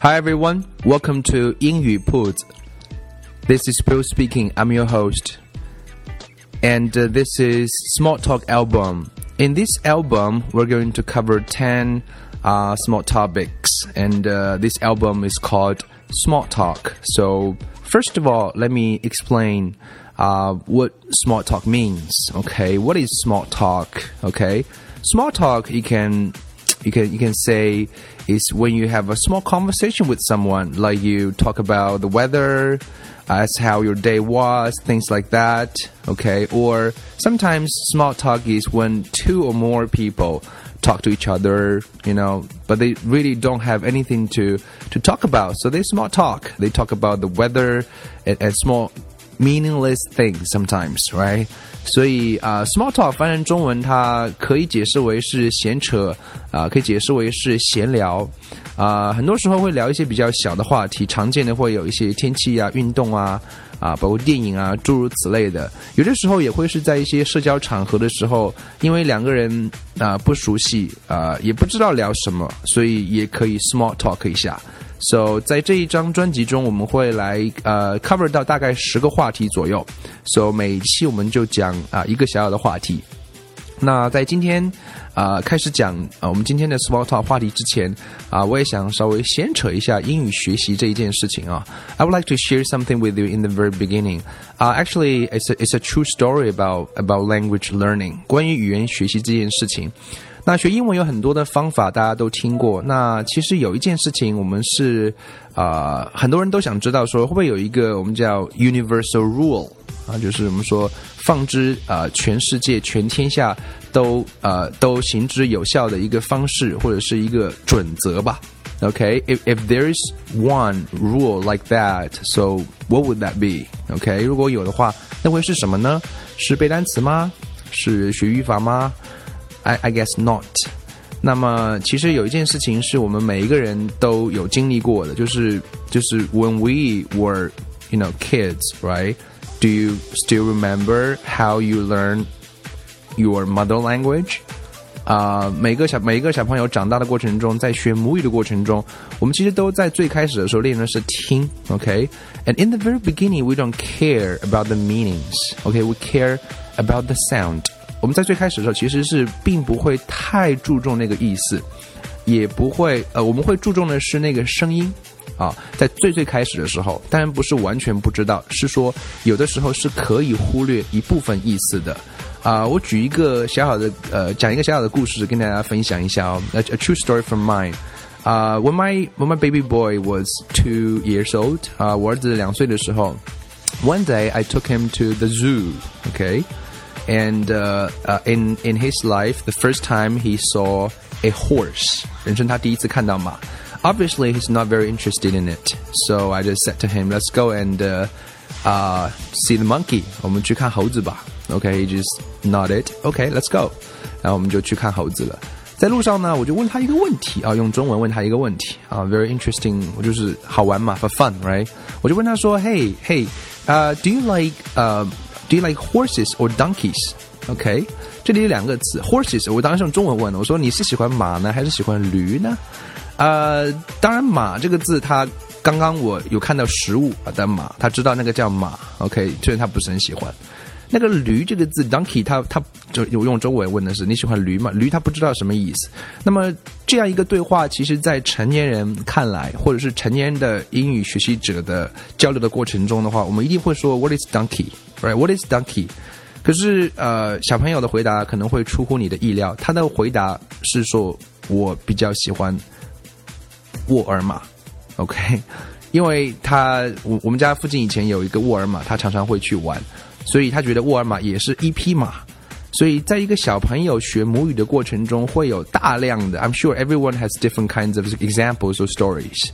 Hi everyone, welcome to 英语 Put. This is Bill speaking. I'm your host. And uh, this is Small Talk album. In this album, we're going to cover 10 uh, small topics. And uh, this album is called Small Talk. So, first of all, let me explain uh, what small talk means. Okay, what is small talk? Okay, small talk you can you can you can say is when you have a small conversation with someone, like you talk about the weather, as how your day was, things like that. Okay, or sometimes small talk is when two or more people talk to each other, you know, but they really don't have anything to to talk about. So they small talk. They talk about the weather and, and small meaningless things sometimes, right? 所以啊、，small talk 翻成中文，它可以解释为是闲扯啊、可以解释为是闲聊啊、很多时候会聊一些比较小的话题，常见的会有一些天气啊、运动啊啊，包括电影啊，诸如此类的。有的时候也会是在一些社交场合的时候，因为两个人啊、不熟悉啊、也不知道聊什么，所以也可以 small talk 一下。So 在这一张专辑中，我们会来呃 cover 到大概十个话题左右。So 每期我们就讲啊、一个小小的话题。那在今天啊、开始讲啊、我们今天的 small talk 话题之前啊、我也想稍微闲扯一下英语学习这一件事情啊。I would like to share something with you in the very beginning. Uh, actually, it's a, it's a true story about about language learning. 关于语言学习这件事情。那学英文有很多的方法，大家都听过。那其实有一件事情，我们是啊、很多人都想知道，说会不会有一个我们叫 universal rule 啊，就是我们说放之啊、呃、全世界全天下都呃都行之有效的一个方式，或者是一个准则吧。Okay, if if there is one rule like that, so what would that be? Okay，如果有的话，那会是什么呢？是背单词吗？是学语法吗？I I guess not。那么其实有一件事情是我们每一个人都有经历过的，就是就是 when we were you know kids, right? Do you still remember how you learn your mother language? 啊、呃，每个小每一个小朋友长大的过程中，在学母语的过程中，我们其实都在最开始的时候练的是听，OK？And、okay? in the very beginning, we don't care about the meanings, OK? We care about the sound. 我们在最开始的时候，其实是并不会太注重那个意思，也不会呃，我们会注重的是那个声音 啊。在最最开始的时候，当然不是完全不知道，是说有的时候是可以忽略一部分意思的啊。我举一个小小的呃，讲一个小小的故事跟大家分享一下哦。A, a true story from mine. Uh, when my when my baby boy was two years old, 啊、uh,，我儿子两岁的时候，one day I took him to the zoo. Okay. and uh, uh, in in his life, the first time he saw a horse, 人生他第一次看到马. Obviously, he's not very interested in it. So I just said to him, "Let's go and uh, uh, see the monkey. 我们去看猴子吧." Okay, he just nodded. Okay, let's go. 然后我们就去看猴子了。在路上呢，我就问他一个问题啊，用中文问他一个问题啊，very interesting，我就是好玩嘛，for fun，right？我就问他说，Hey, hey, uh, do you like uh Do you like horses or donkeys? OK，这里有两个词，horses。我当然是用中文问的，我说你是喜欢马呢，还是喜欢驴呢？ 呃，当然马这个字，它刚刚我有看到实物啊的马，他知道那个叫马。OK，虽然他不是很喜欢。那个驴这个字，donkey，他他就有用中文问的是你喜欢驴吗？驴他不知道什么意思。那么这样一个对话，其实在成年人看来，或者是成年的英语学习者的交流的过程中的话，我们一定会说 What is donkey？Right？What is donkey？可是呃，小朋友的回答可能会出乎你的意料，他的回答是说我比较喜欢沃尔玛。OK，因为他我我们家附近以前有一个沃尔玛，他常常会去玩。所以他觉得沃尔玛也是一匹马，所以在一个小朋友学母语的过程中，会有大量的，I'm sure everyone has different kinds of examples or stories。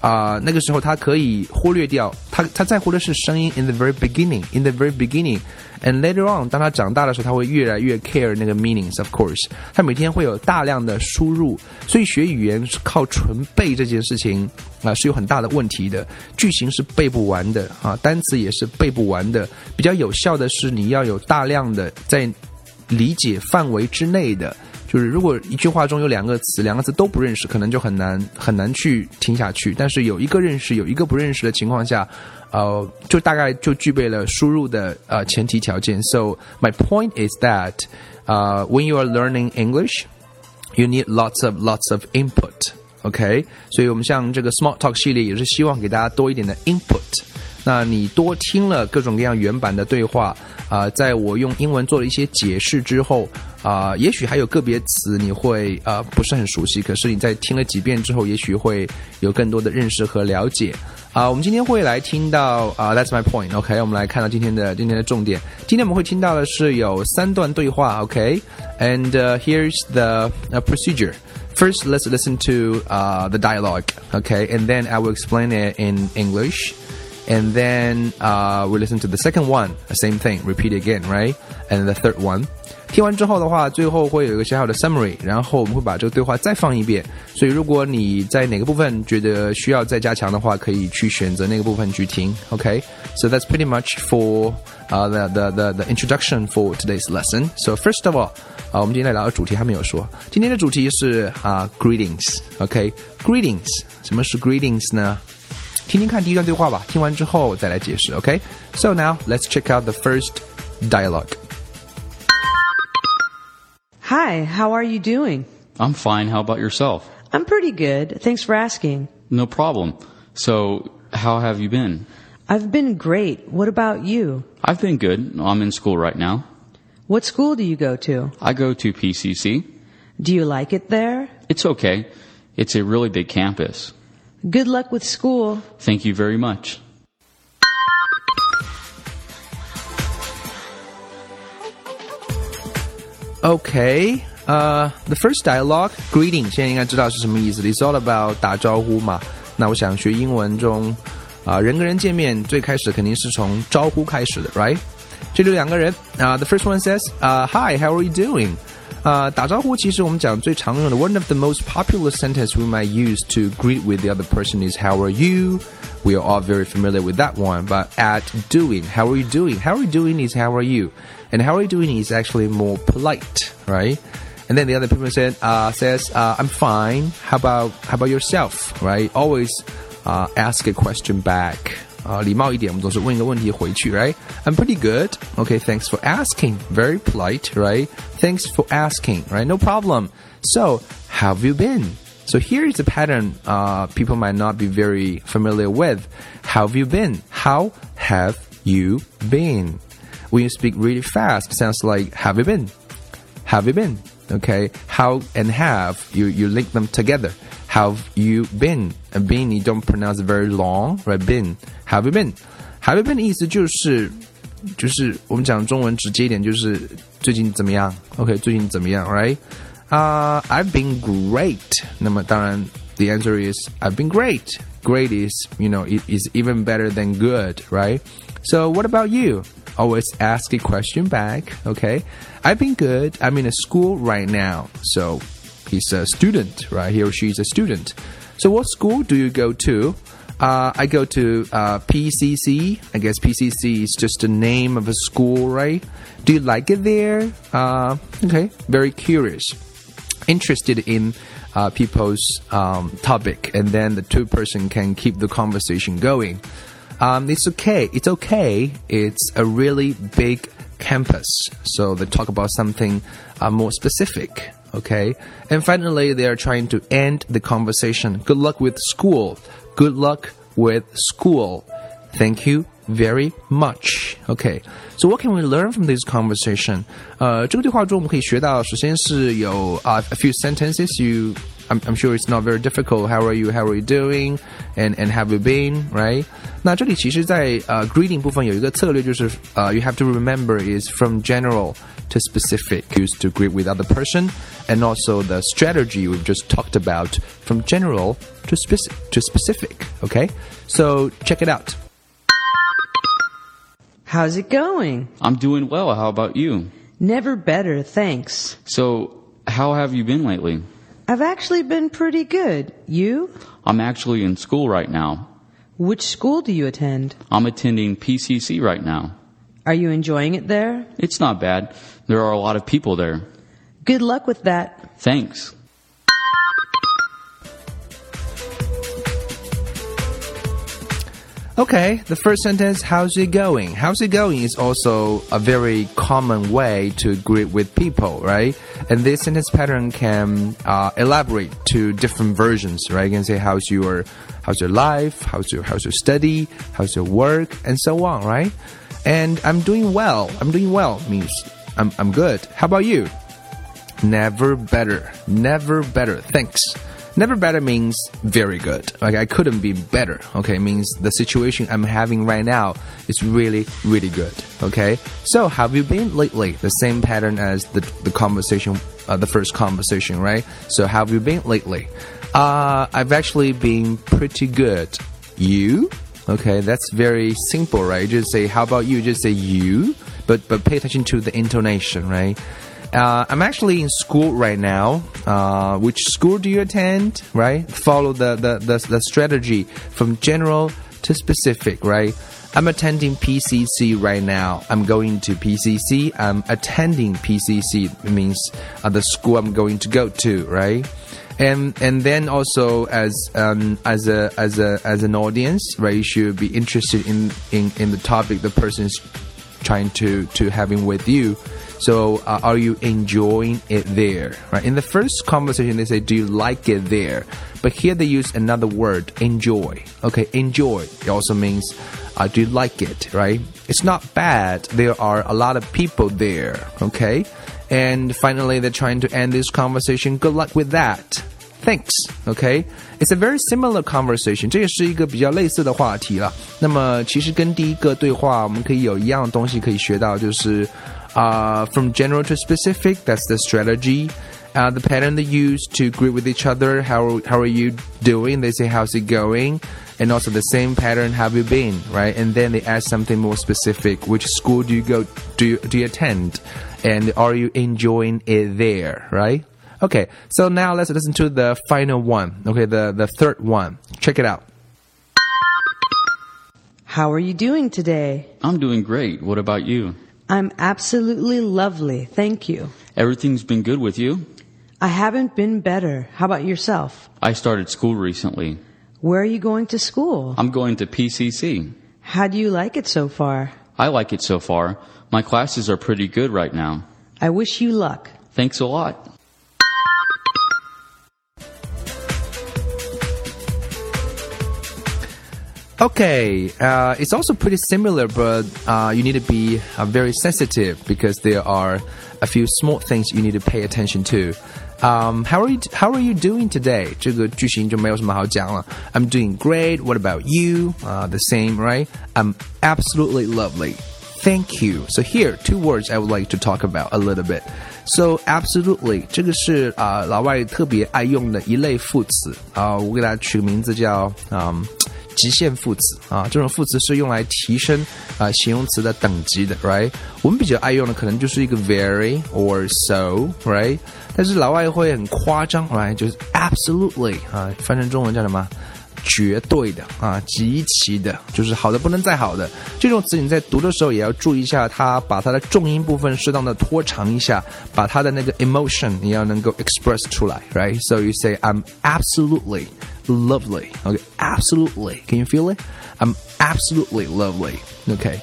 啊、那个时候他可以忽略掉，他他在乎的是声音。In the very beginning, in the very beginning, and later on，当他长大的时候，他会越来越 care 那个 meanings。Of course，他每天会有大量的输入，所以学语言是靠纯背这件事情啊、是有很大的问题的。句型是背不完的啊，单词也是背不完的。比较有效的是，你要有大量的在理解范围之内的。就是如果一句话中有两个词，两个词都不认识，可能就很难很难去听下去。但是有一个认识，有一个不认识的情况下，呃，就大概就具备了输入的呃前提条件。So my point is that, uh, when you are learning English, you need lots of lots of input. OK，所以我们像这个 Smart Talk 系列也是希望给大家多一点的 input。 那你多听了各种各样原版的对话，啊、呃，在我用英文做了一些解释之后，啊、呃，也许还有个别词你会呃不是很熟悉，可是你在听了几遍之后，也许会有更多的认识和了解。啊、呃，我们今天会来听到啊、呃、，That's my point。OK，我们来看到今天的今天的重点。今天我们会听到的是有三段对话。OK，and、uh, here's the、uh, procedure. First, let's listen to uh, the dialogue. Okay, and then I will explain it in English. and then uh, we listen to the second one, the same thing, repeat again, right? And the third one. 听完之后的话，最后会有一个小小的 summary，然后我们会把这个对话再放一遍。所以如果你在哪个部分觉得需要再加强的话，可以去选择那个部分去听。Okay, so that's pretty much for uh, the, the the the introduction for today's lesson. So first of all, 啊，我们今天来聊的主题还没有说。今天的主题是啊、uh,，greetings。OK，greetings，、okay? 什么是 greetings 呢？ 听听看第一段对话吧，听完之后再来解释。OK，so、okay? now let's check out the first dialogue. Hi, how are you doing? I'm fine. How about yourself? I'm pretty good. Thanks for asking. No problem. So, how have you been? I've been great. What about you? I've been good. I'm in school right now. What school do you go to? I go to PCC. Do you like it there? It's okay. It's a really big campus. Good luck with school. Thank you very much. Okay, uh, the first dialogue, greeting，现在应该知道是什么意思。It's all about 打招呼嘛。那我想学英文中，啊、呃，人跟人见面最开始肯定是从招呼开始的，right？这里有两个人啊、uh,，the first one says，啊、uh,，Hi, how are you doing？ 啊、uh,，打招呼其实我们讲最常用的，one of the most popular sentence we might use to greet with the other person is How are you? We are all very familiar with that one. But at doing, how are you doing? How are you doing is how are you? And how are you doing is actually more polite, right? And then the other person said, uh, says, uh, I'm fine. How about how about yourself? Right? Always uh, ask a question back. 啊，礼貌一点，我们总是问一个问题回去，right? I'm pretty good. Okay, thanks for asking. Very polite, right? Thanks for asking, right? No problem. So, how have you been? So here is a pattern uh, people might not be very familiar with. How have you been? How have you been? When you speak really fast, it sounds like have you been? Have you been? Okay, how and have you you link them together. Have you been? And been you don't pronounce it very long, right? Been. Have you been? Have you been 意思就是就是我们讲中文直接一点，就是最近怎么样？OK，最近怎么样？Right? Uh, I've been great. 那么当然，the answer is I've been great. Great is you know it is even better than good, right? So what about you? Always ask a question back. Okay, I've been good. I'm in a school right now. So he's a student, right? He or she is a student. So what school do you go to? Uh, I go to uh, PCC. I guess PCC is just the name of a school, right? Do you like it there? Uh, okay, very curious, interested in uh, people's um, topic, and then the two person can keep the conversation going. Um, it's okay. It's okay. It's a really big campus, so they talk about something uh, more specific Okay, and finally, they are trying to end the conversation. Good luck with school. Good luck with school. Thank you very much. Okay, so what can we learn from this conversation? 呃，这个对话中我们可以学到，首先是有啊、uh, a few sentences you. I'm, I'm sure it's not very difficult. How are you? How are you doing? And and have you been? Right? 那这里其实在呃 greeting 部分有一个策略，就是呃 you have to remember is from general to specific, used to greet with other person, and also the strategy we've just talked about from general to specific to specific. Okay, so check it out. How's it going? I'm doing well. How about you? Never better, thanks. So, how have you been lately? I've actually been pretty good. You? I'm actually in school right now. Which school do you attend? I'm attending PCC right now. Are you enjoying it there? It's not bad. There are a lot of people there. Good luck with that. Thanks. Okay, the first sentence, how's it going? How's it going is also a very common way to greet with people, right? And this sentence pattern can uh, elaborate to different versions, right? You can say, how's your, how's your life? How's your, how's your study? How's your work? And so on, right? And I'm doing well. I'm doing well means I'm, I'm good. How about you? Never better. Never better. Thanks. Never better means very good. Like I couldn't be better. Okay, means the situation I'm having right now is really, really good. Okay, so have you been lately? The same pattern as the the conversation, uh, the first conversation, right? So have you been lately? Uh, I've actually been pretty good. You? Okay, that's very simple, right? Just say how about you? Just say you, but but pay attention to the intonation, right? Uh, I'm actually in school right now. Uh, which school do you attend? Right? Follow the, the, the, the strategy from general to specific, right? I'm attending PCC right now. I'm going to PCC. I'm attending PCC. It means uh, the school I'm going to go to, right? And and then also as um, as a as a as an audience, right? You should be interested in in, in the topic the person's trying to to having with you. So, uh, are you enjoying it there? Right. In the first conversation, they say, "Do you like it there?" But here they use another word, enjoy. Okay, enjoy. It also means, uh, do you like it? Right. It's not bad. There are a lot of people there. Okay. And finally, they're trying to end this conversation. Good luck with that. Thanks. Okay, it's a very similar conversation. 这也是一个比较类似的话题了。那么其实跟第一个对话，我们可以有一样的东西可以学到，就是 啊、uh,，from general to specific. That's the strategy. Uh, the pattern they use to greet with each other. How how are you doing? They say how's it going, and also the same pattern. Have you been right? And then they ask something more specific. Which school do you go? Do you, do you attend? And are you enjoying it there? Right? Okay, so now let's listen to the final one. Okay, the, the third one. Check it out. How are you doing today? I'm doing great. What about you? I'm absolutely lovely, thank you. Everything's been good with you? I haven't been better. How about yourself? I started school recently. Where are you going to school? I'm going to PCC. How do you like it so far? I like it so far. My classes are pretty good right now. I wish you luck. Thanks a lot. Okay, uh, it's also pretty similar, but uh, you need to be uh, very sensitive because there are a few small things you need to pay attention to. Um, how are you? How are you doing today? 这个句型就没有什么好讲了。I'm doing great. What about you? Uh, the same, right? I'm absolutely lovely. Thank you. So here, two words I would like to talk about a little bit. So absolutely，这个是啊、呃、老外特别爱用的一类副词啊、我给大家取个名字叫嗯。 极限副词啊，这种副词是用来提升啊形容词的等级的，right？我们比较爱用的可能就是一个 very or so，right？但是老外会很夸张，right？就是 absolutely 啊，翻成中文叫什么？绝对的啊，极其的，就是好的不能再好的。这种词你在读的时候也要注意一下，它把它的重音部分适当的拖长一下，把它的那个 emotion 你要能够 express 出来，right？So you say I'm absolutely lovely. Okay, absolutely. Can you feel it? I'm absolutely lovely. Okay.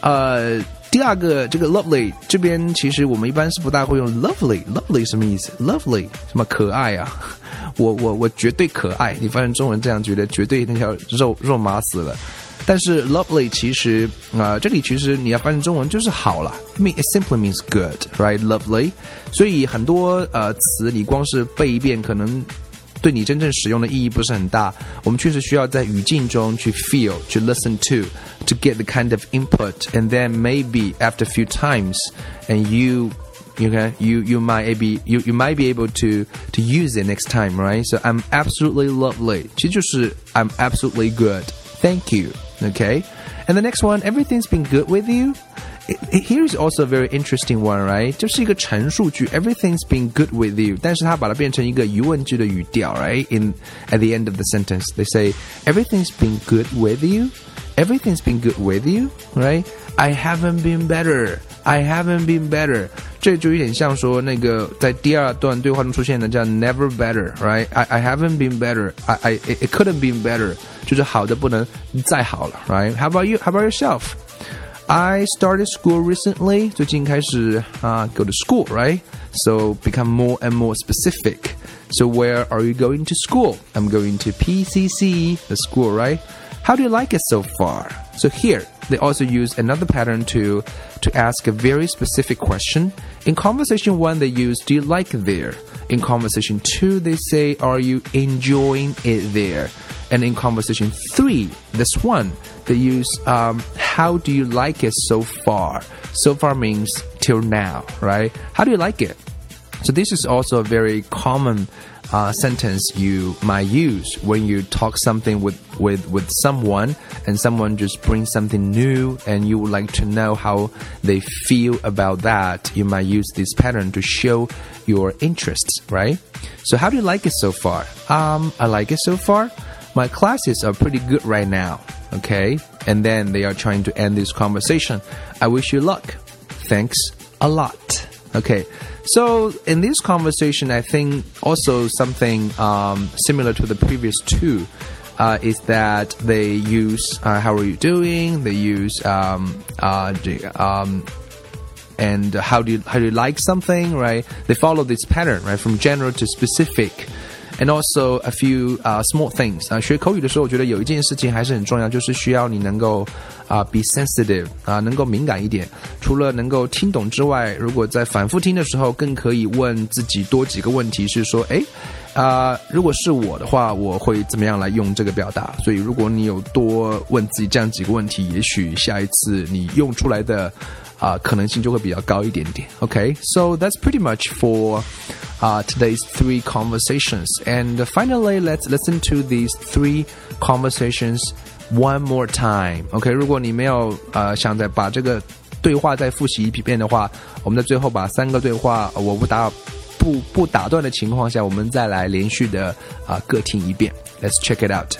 呃，第二个这个 lovely 这边其实我们一般是不大会用 lovely。lovely 什么意思？lovely 什么可爱啊？我我我绝对可爱。你翻译中文这样觉得绝对那条肉肉麻死了。但是 lovely 其实啊、这里其实你要翻译中文就是好了 Me it simply means good, right? Lovely。所以很多呃词你光是背一遍可能。对你真正使用的意义不是很大。我们确实需要在语境中去 feel, 去 listen to, to get the kind of input, and then maybe after a few times, and you. You can you you might be you you might be able to to use it next time, right? So I'm absolutely lovely. 其实就是 I'm absolutely good. Thank you. Okay. And the next one, everything's been good with you. Here's also a very interesting one, right? 就是一个陈述句，Everything's been good with you，但是它把它变成一个疑问句的语调，right? In at the end of the sentence, they say Everything's been good with you. Everything's been good with you, right? I haven't been better. I haven't been better. 这就有点像说那个在第二段对话中出现的叫 never better，right？I I haven't been better，I I it couldn't be better，就是好的不能再好了，right？How about you？How about yourself？I started school recently. 最近开始啊、uh, go to school, right? So become more and more specific. So where are you going to school? I'm going to PCC, the school, right? How do you like it so far? So here, they also use another pattern to to ask a very specific question. In conversation one, they use "Do you like there?" In conversation two, they say "Are you enjoying it there?" And in conversation three, this one, they use um, "How do you like it so far?" So far means till now, right? How do you like it? So this is also a very common uh, sentence you might use when you talk something with, with, with someone and someone just brings something new and you would like to know how they feel about that. You might use this pattern to show your interests, right? So how do you like it so far? Um, I like it so far. My classes are pretty good right now. Okay. And then they are trying to end this conversation. I wish you luck. Thanks a lot. Okay. So in this conversation, I think also something um, similar to the previous two uh, is that they use uh, "How are you doing?" They use um, uh, um, and how do you how do you like something, right? They follow this pattern, right, from general to specific And also a few uh, small things 啊，学口语的时候，我觉得有一件事情还是很重要，就是需要你能够啊、be sensitive 啊、能够敏感一点。除了能够听懂之外，如果在反复听的时候，更可以问自己多几个问题，是说，诶，啊、如果是我的话，我会怎么样来用这个表达？所以，如果你有多问自己这样几个问题，也许下一次你用出来的。uh, 可能性就会比较高一点点. Okay, so that's pretty much for uh, today's three conversations. And finally, let's listen to these three conversations one more time. OK，如果你没有呃想再把这个对话再复习一遍的话，我们在最后把三个对话我不打不不打断的情况下，我们再来连续的啊、呃、各听一遍。Let's check it out.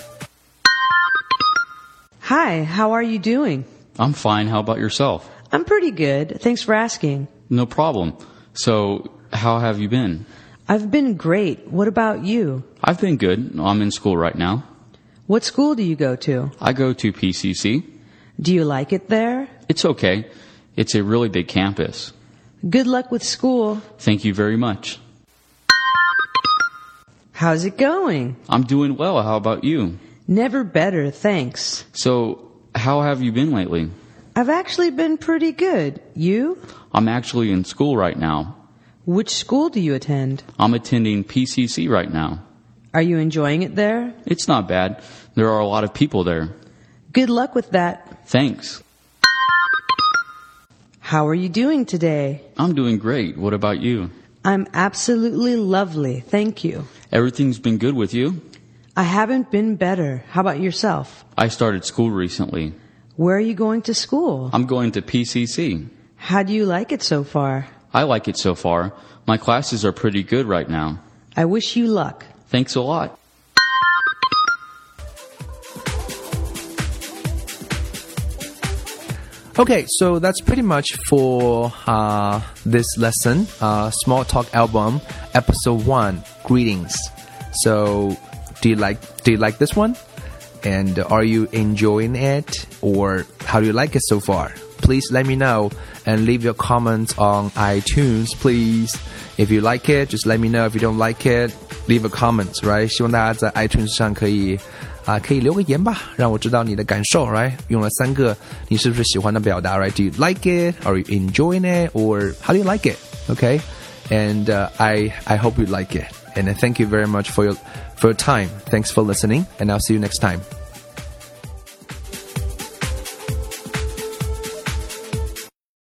Hi, how are you doing? I'm fine. How about yourself? I'm pretty good. Thanks for asking. No problem. So, how have you been? I've been great. What about you? I've been good. I'm in school right now. What school do you go to? I go to PCC. Do you like it there? It's okay. It's a really big campus. Good luck with school. Thank you very much. How's it going? I'm doing well. How about you? Never better, thanks. So, how have you been lately? I've actually been pretty good. You? I'm actually in school right now. Which school do you attend? I'm attending PCC right now. Are you enjoying it there? It's not bad. There are a lot of people there. Good luck with that. Thanks. How are you doing today? I'm doing great. What about you? I'm absolutely lovely, thank you. Everything's been good with you? I haven't been better. How about yourself? I started school recently. Where are you going to school? I'm going to PCC. How do you like it so far? I like it so far. My classes are pretty good right now. I wish you luck. Thanks a lot. Okay, so that's pretty much for uh, this lesson, uh, Small Talk Album, Episode One. Greetings. So, do you like do you like this one? And are you enjoying it, or how do you like it so far? Please let me know and leave your comments on iTunes, please. If you like it, just let me know. If you don't like it, leave a comment, right? 希望大家在 iTunes 上可以啊，可以留个言吧，让我知道你的感受，right？用了三个，你是不是喜欢的表达，right？Do you like it? Are you enjoying it? Or how do you like it? Okay? And uh, I I hope you like it. And thank you very much for your for your time. Thanks for listening, and I'll see you next time.